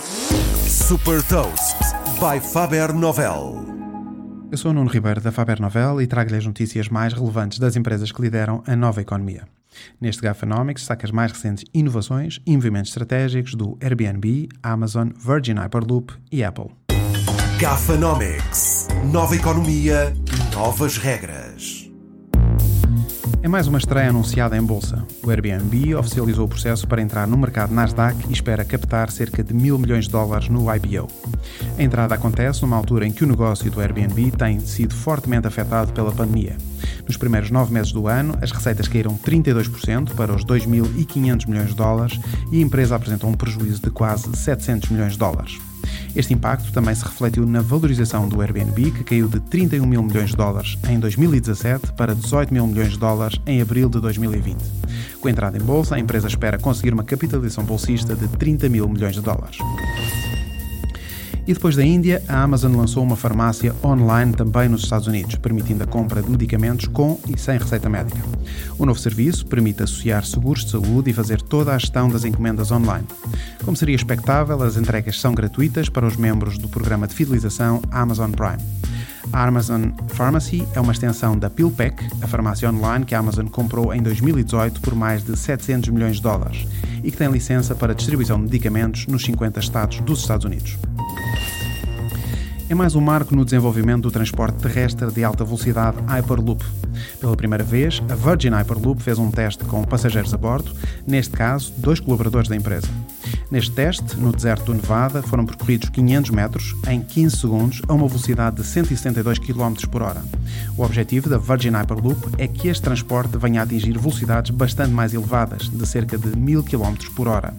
Super Toast by Faber Novel. Eu sou o Nuno Ribeiro da Faber Novel e trago-lhe as notícias mais relevantes das empresas que lideram a nova economia. Neste Gafanomics saca as mais recentes inovações e movimentos estratégicos do Airbnb, Amazon, Virgin Hyperloop e Apple. Gafanomics. Nova economia, novas regras. É mais uma estreia anunciada em bolsa. O Airbnb oficializou o processo para entrar no mercado Nasdaq e espera captar cerca de mil milhões de dólares no IPO. A entrada acontece numa altura em que o negócio do Airbnb tem sido fortemente afetado pela pandemia. Nos primeiros nove meses do ano, as receitas caíram 32% para os 2.500 milhões de dólares e a empresa apresentou um prejuízo de quase 700 milhões de dólares. Este impacto também se refletiu na valorização do Airbnb, que caiu de 31 mil milhões de dólares em 2017 para 18 mil milhões de dólares em abril de 2020. Com a entrada em bolsa, a empresa espera conseguir uma capitalização bolsista de 30 mil milhões de dólares. E depois da Índia, a Amazon lançou uma farmácia online também nos Estados Unidos, permitindo a compra de medicamentos com e sem receita médica. O novo serviço permite associar seguros de saúde e fazer toda a gestão das encomendas online. Como seria expectável, as entregas são gratuitas para os membros do programa de fidelização Amazon Prime. A Amazon Pharmacy é uma extensão da PillPack, a farmácia online que a Amazon comprou em 2018 por mais de 700 milhões de dólares e que tem licença para distribuição de medicamentos nos 50 estados dos Estados Unidos é mais um marco no desenvolvimento do transporte terrestre de alta velocidade Hyperloop. Pela primeira vez, a Virgin Hyperloop fez um teste com passageiros a bordo, neste caso, dois colaboradores da empresa. Neste teste, no deserto do Nevada, foram percorridos 500 metros em 15 segundos a uma velocidade de 172 km por hora. O objetivo da Virgin Hyperloop é que este transporte venha a atingir velocidades bastante mais elevadas, de cerca de 1000 km por hora,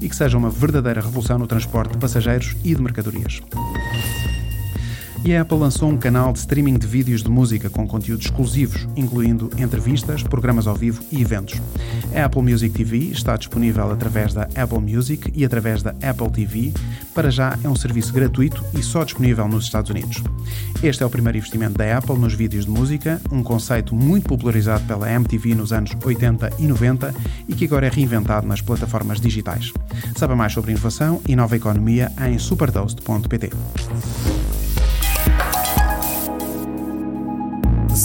e que seja uma verdadeira revolução no transporte de passageiros e de mercadorias. E a Apple lançou um canal de streaming de vídeos de música com conteúdos exclusivos, incluindo entrevistas, programas ao vivo e eventos. A Apple Music TV está disponível através da Apple Music e através da Apple TV. Para já é um serviço gratuito e só disponível nos Estados Unidos. Este é o primeiro investimento da Apple nos vídeos de música, um conceito muito popularizado pela MTV nos anos 80 e 90 e que agora é reinventado nas plataformas digitais. Saiba mais sobre inovação e nova economia em supertoast.pt.